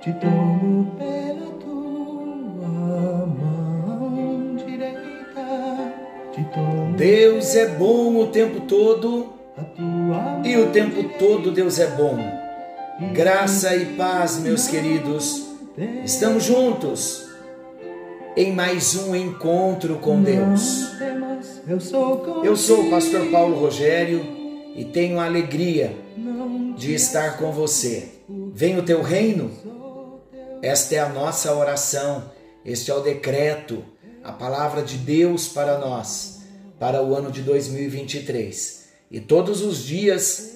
te tomo pela tua mão direita, te tomo Deus é bom o tempo todo e o tempo todo Deus é bom. Graça e paz, meus queridos. Estamos juntos em mais um encontro com Deus. Eu sou o pastor Paulo Rogério e tenho a alegria de estar com você. Vem o teu reino? Esta é a nossa oração, este é o decreto, a palavra de Deus para nós, para o ano de 2023. E todos os dias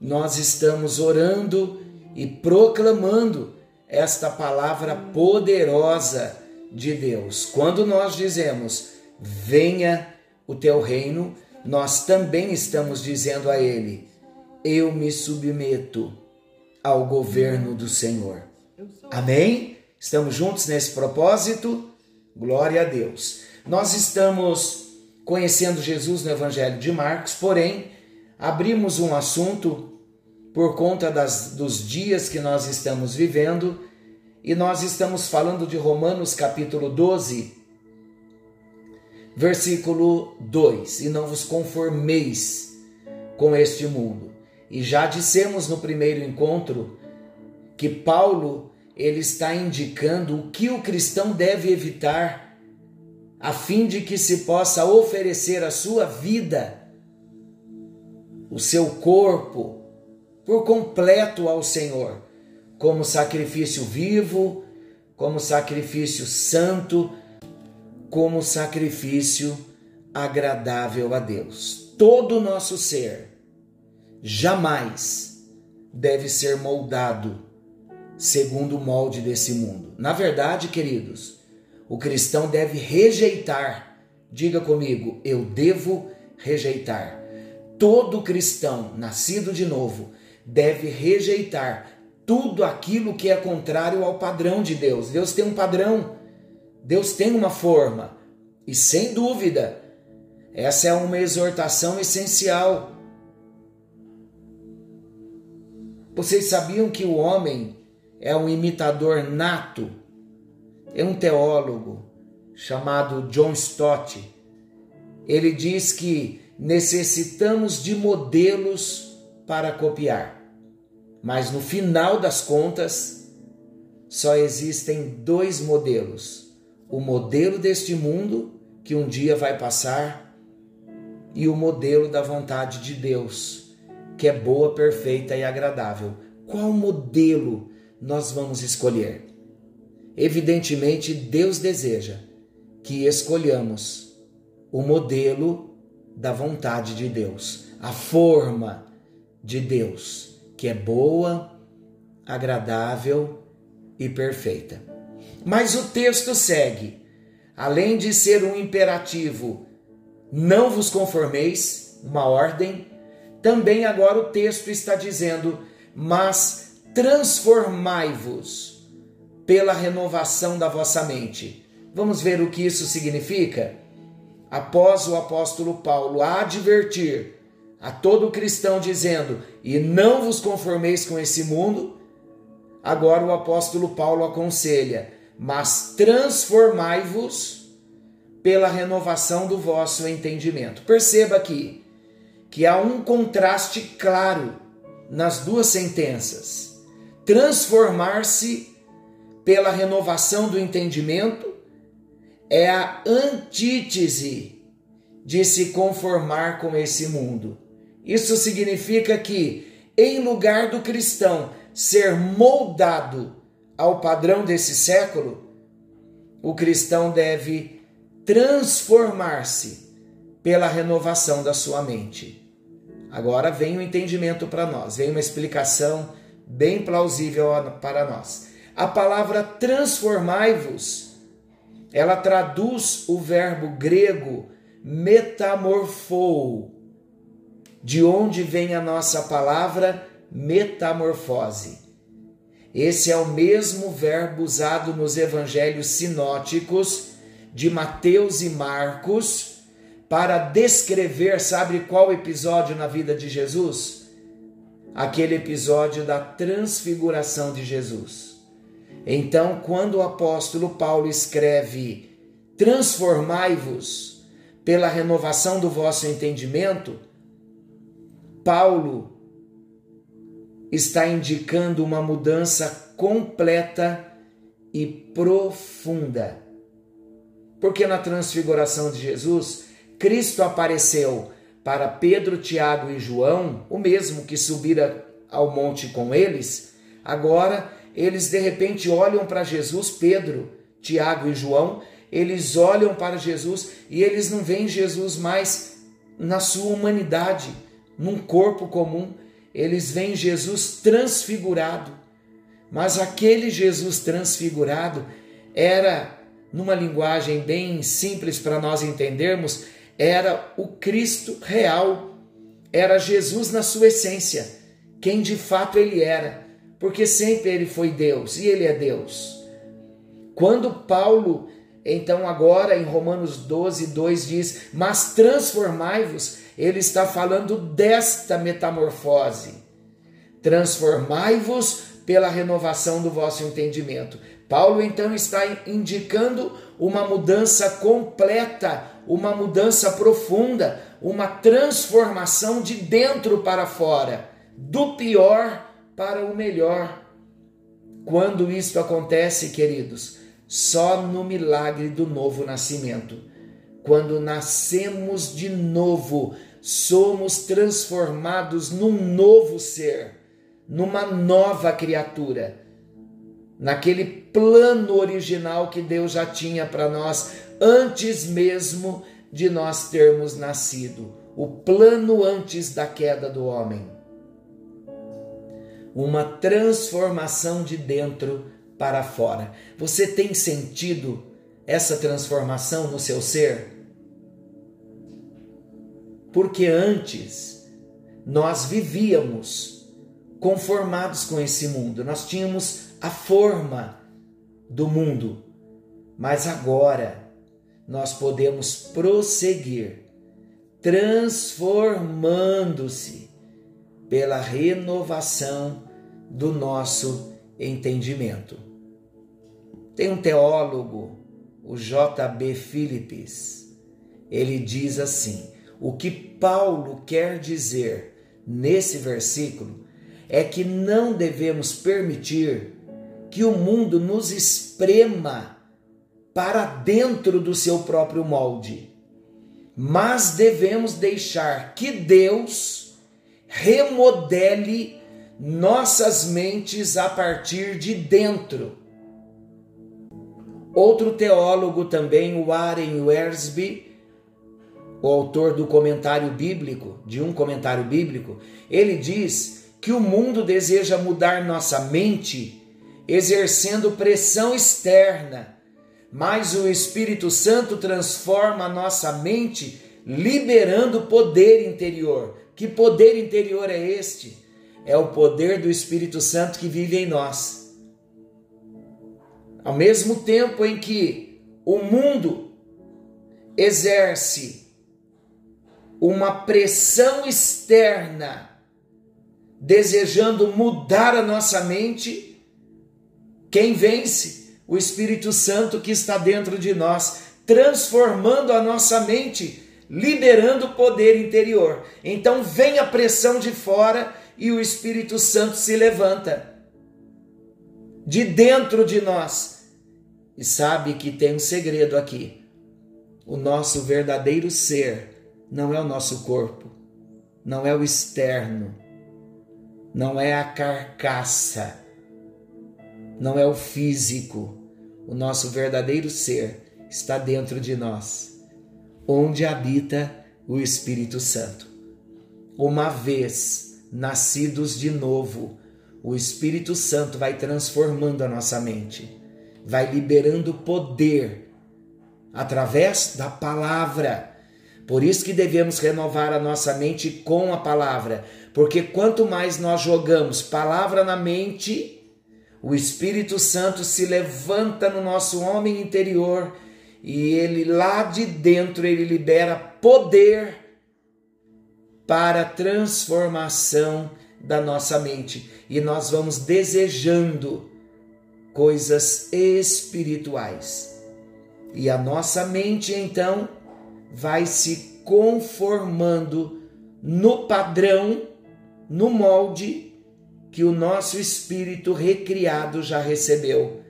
nós estamos orando e proclamando esta palavra poderosa de Deus. Quando nós dizemos, venha o teu reino, nós também estamos dizendo a Ele, eu me submeto ao governo do Senhor. Amém? Estamos juntos nesse propósito? Glória a Deus. Nós estamos conhecendo Jesus no Evangelho de Marcos, porém, abrimos um assunto por conta das, dos dias que nós estamos vivendo e nós estamos falando de Romanos capítulo 12, versículo 2: E não vos conformeis com este mundo. E já dissemos no primeiro encontro que Paulo ele está indicando o que o cristão deve evitar a fim de que se possa oferecer a sua vida, o seu corpo por completo ao Senhor, como sacrifício vivo, como sacrifício santo, como sacrifício agradável a Deus. Todo o nosso ser jamais deve ser moldado segundo o molde desse mundo. Na verdade, queridos, o cristão deve rejeitar. Diga comigo, eu devo rejeitar. Todo cristão nascido de novo deve rejeitar tudo aquilo que é contrário ao padrão de Deus. Deus tem um padrão, Deus tem uma forma, e sem dúvida, essa é uma exortação essencial. Vocês sabiam que o homem é um imitador nato? É um teólogo chamado John Stott. Ele diz que necessitamos de modelos para copiar. Mas no final das contas, só existem dois modelos: o modelo deste mundo, que um dia vai passar, e o modelo da vontade de Deus, que é boa, perfeita e agradável. Qual modelo nós vamos escolher? Evidentemente, Deus deseja que escolhamos o modelo da vontade de Deus, a forma de Deus, que é boa, agradável e perfeita. Mas o texto segue, além de ser um imperativo, não vos conformeis, uma ordem, também agora o texto está dizendo, mas transformai-vos pela renovação da vossa mente. Vamos ver o que isso significa? Após o apóstolo Paulo advertir a todo cristão dizendo: "E não vos conformeis com esse mundo", agora o apóstolo Paulo aconselha: "Mas transformai-vos pela renovação do vosso entendimento". Perceba aqui que há um contraste claro nas duas sentenças. Transformar-se pela renovação do entendimento é a antítese de se conformar com esse mundo. Isso significa que, em lugar do cristão ser moldado ao padrão desse século, o cristão deve transformar-se pela renovação da sua mente. Agora vem o entendimento para nós, vem uma explicação bem plausível para nós. A palavra transformai-vos, ela traduz o verbo grego metamorfou, de onde vem a nossa palavra metamorfose. Esse é o mesmo verbo usado nos evangelhos sinóticos de Mateus e Marcos para descrever, sabe qual episódio na vida de Jesus? Aquele episódio da transfiguração de Jesus. Então, quando o apóstolo Paulo escreve: Transformai-vos pela renovação do vosso entendimento, Paulo está indicando uma mudança completa e profunda. Porque na transfiguração de Jesus, Cristo apareceu para Pedro, Tiago e João, o mesmo que subira ao monte com eles, agora eles de repente olham para Jesus, Pedro, Tiago e João, eles olham para Jesus e eles não veem Jesus mais na sua humanidade, num corpo comum, eles veem Jesus transfigurado. Mas aquele Jesus transfigurado era, numa linguagem bem simples para nós entendermos, era o Cristo real, era Jesus na sua essência, quem de fato ele era, porque sempre ele foi Deus e ele é Deus. Quando Paulo, então agora em Romanos 12, 2 diz: Mas transformai-vos, ele está falando desta metamorfose. Transformai-vos pela renovação do vosso entendimento. Paulo então está indicando uma mudança completa, uma mudança profunda, uma transformação de dentro para fora, do pior para o melhor. Quando isto acontece, queridos, só no milagre do novo nascimento. Quando nascemos de novo, somos transformados num novo ser numa nova criatura, naquele plano original que Deus já tinha para nós antes mesmo de nós termos nascido, o plano antes da queda do homem. Uma transformação de dentro para fora. Você tem sentido essa transformação no seu ser? Porque antes nós vivíamos conformados com esse mundo. Nós tínhamos a forma do mundo, mas agora nós podemos prosseguir transformando-se pela renovação do nosso entendimento. Tem um teólogo, o J.B. Phillips, ele diz assim: o que Paulo quer dizer nesse versículo é que não devemos permitir que o mundo nos esprema para dentro do seu próprio molde, mas devemos deixar que Deus remodele nossas mentes a partir de dentro. Outro teólogo também, Warren Wiersbe, o autor do comentário bíblico, de um comentário bíblico, ele diz que o mundo deseja mudar nossa mente exercendo pressão externa, mas o Espírito Santo transforma a nossa mente liberando poder interior. Que poder interior é este? É o poder do Espírito Santo que vive em nós. Ao mesmo tempo em que o mundo exerce uma pressão externa desejando mudar a nossa mente, quem vence? O Espírito Santo que está dentro de nós, transformando a nossa mente, liberando o poder interior. Então vem a pressão de fora e o Espírito Santo se levanta de dentro de nós. E sabe que tem um segredo aqui. O nosso verdadeiro ser não é o nosso corpo, não é o externo, não é a carcaça, não é o físico. O nosso verdadeiro ser está dentro de nós, onde habita o Espírito Santo. Uma vez nascidos de novo, o Espírito Santo vai transformando a nossa mente, vai liberando poder através da palavra. Por isso que devemos renovar a nossa mente com a palavra, porque quanto mais nós jogamos palavra na mente, o Espírito Santo se levanta no nosso homem interior e ele lá de dentro ele libera poder para a transformação da nossa mente. E nós vamos desejando coisas espirituais. E a nossa mente então vai se conformando no padrão, no molde que o nosso espírito recriado já recebeu.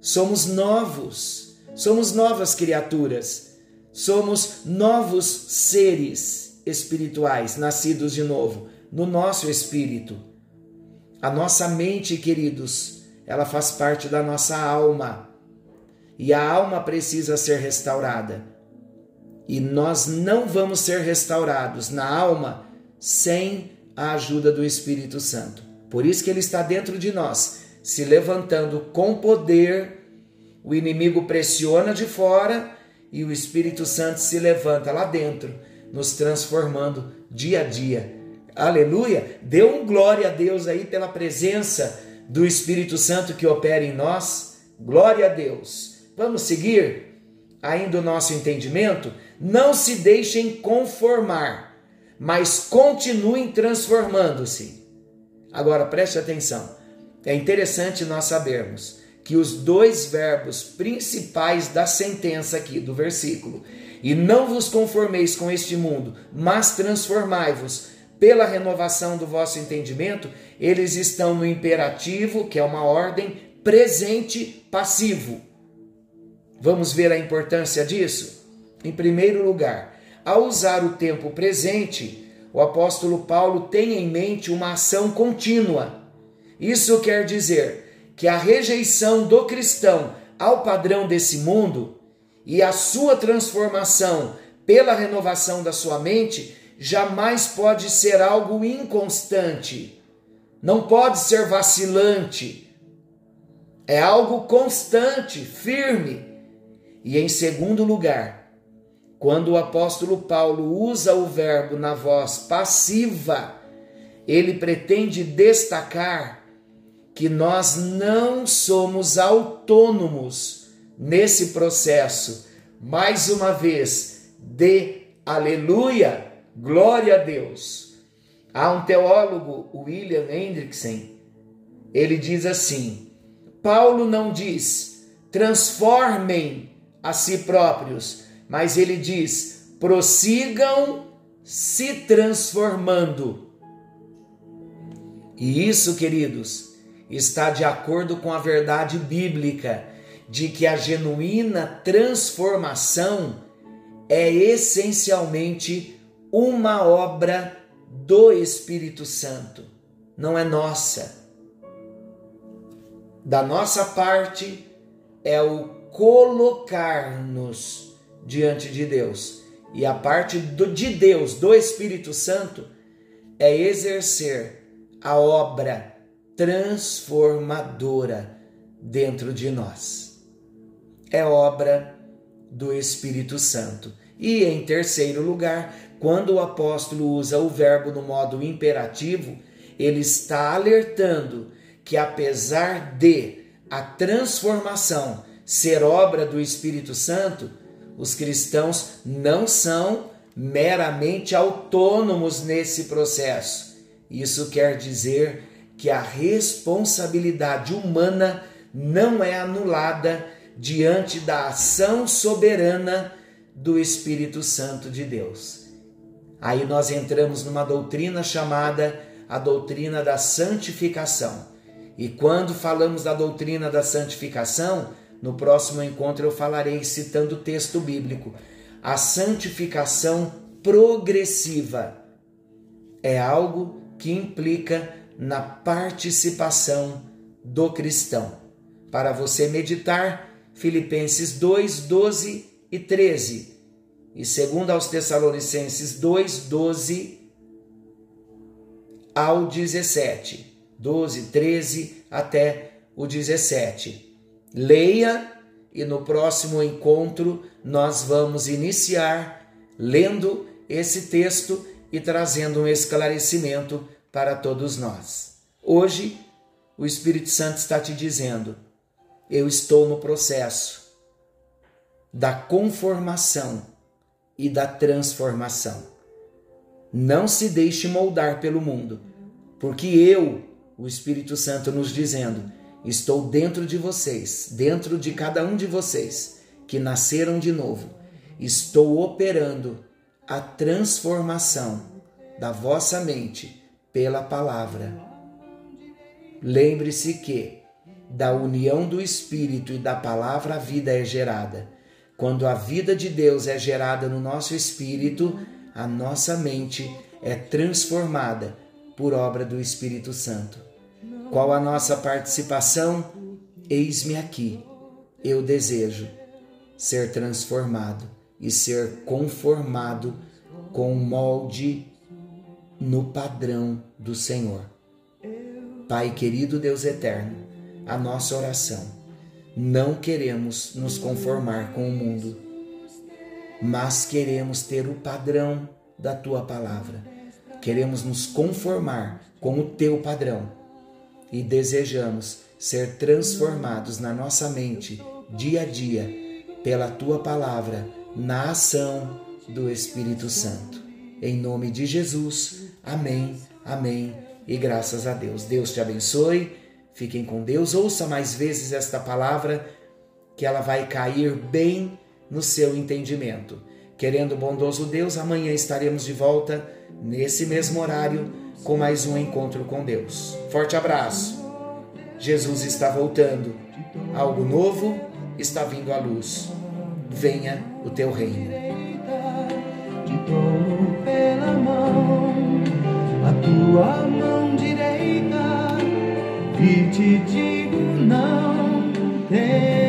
Somos novos, somos novas criaturas, somos novos seres espirituais nascidos de novo no nosso espírito. A nossa mente, queridos, ela faz parte da nossa alma. E a alma precisa ser restaurada. E nós não vamos ser restaurados na alma sem a ajuda do Espírito Santo. Por isso que ele está dentro de nós, se levantando com poder. O inimigo pressiona de fora e o Espírito Santo se levanta lá dentro, nos transformando dia a dia Aleluia! Dê um glória a Deus aí pela presença do Espírito Santo que opera em nós. Glória a Deus. Vamos seguir ainda o nosso entendimento? Não se deixem conformar, mas continuem transformando-se. Agora preste atenção. É interessante nós sabermos que os dois verbos principais da sentença aqui do versículo, e não vos conformeis com este mundo, mas transformai-vos pela renovação do vosso entendimento, eles estão no imperativo, que é uma ordem presente passivo. Vamos ver a importância disso? Em primeiro lugar, ao usar o tempo presente, o apóstolo Paulo tem em mente uma ação contínua. Isso quer dizer que a rejeição do cristão ao padrão desse mundo e a sua transformação pela renovação da sua mente jamais pode ser algo inconstante, não pode ser vacilante. É algo constante, firme. E em segundo lugar, quando o apóstolo Paulo usa o verbo na voz passiva, ele pretende destacar que nós não somos autônomos nesse processo, mais uma vez, de aleluia Glória a Deus. Há um teólogo, William Hendrickson, ele diz assim: Paulo não diz transformem a si próprios, mas ele diz prossigam se transformando. E isso, queridos, está de acordo com a verdade bíblica de que a genuína transformação é essencialmente uma obra do Espírito Santo, não é nossa. Da nossa parte é o colocar-nos diante de Deus. E a parte do, de Deus, do Espírito Santo, é exercer a obra transformadora dentro de nós. É obra do Espírito Santo. E em terceiro lugar, quando o apóstolo usa o verbo no modo imperativo, ele está alertando que apesar de a transformação ser obra do Espírito Santo, os cristãos não são meramente autônomos nesse processo. Isso quer dizer que a responsabilidade humana não é anulada diante da ação soberana do Espírito Santo de Deus. Aí nós entramos numa doutrina chamada a doutrina da santificação. E quando falamos da doutrina da santificação, no próximo encontro eu falarei citando o texto bíblico. A santificação progressiva é algo que implica na participação do cristão. Para você meditar, Filipenses 2, 12 e 13 e segundo aos Tessalonicenses 2, 12 ao 17. 12, 13 até o 17. Leia e no próximo encontro nós vamos iniciar lendo esse texto e trazendo um esclarecimento para todos nós. Hoje, o Espírito Santo está te dizendo: eu estou no processo da conformação e da transformação. Não se deixe moldar pelo mundo, porque eu, o Espírito Santo nos dizendo, Estou dentro de vocês, dentro de cada um de vocês que nasceram de novo. Estou operando a transformação da vossa mente pela palavra. Lembre-se que da união do Espírito e da palavra a vida é gerada. Quando a vida de Deus é gerada no nosso espírito, a nossa mente é transformada por obra do Espírito Santo. Qual a nossa participação? Eis-me aqui. Eu desejo ser transformado e ser conformado com o molde no padrão do Senhor. Pai querido Deus eterno, a nossa oração. Não queremos nos conformar com o mundo, mas queremos ter o padrão da tua palavra. Queremos nos conformar com o teu padrão e desejamos ser transformados na nossa mente dia a dia pela tua palavra, na ação do Espírito Santo. Em nome de Jesus, amém, amém e graças a Deus. Deus te abençoe Fiquem com Deus, ouça mais vezes esta palavra, que ela vai cair bem no seu entendimento. Querendo bondoso Deus, amanhã estaremos de volta, nesse mesmo horário, com mais um encontro com Deus. Forte abraço. Jesus está voltando. Algo novo está vindo à luz. Venha o teu reino. A tua mão direita e te digo não temas, eu te ajudo.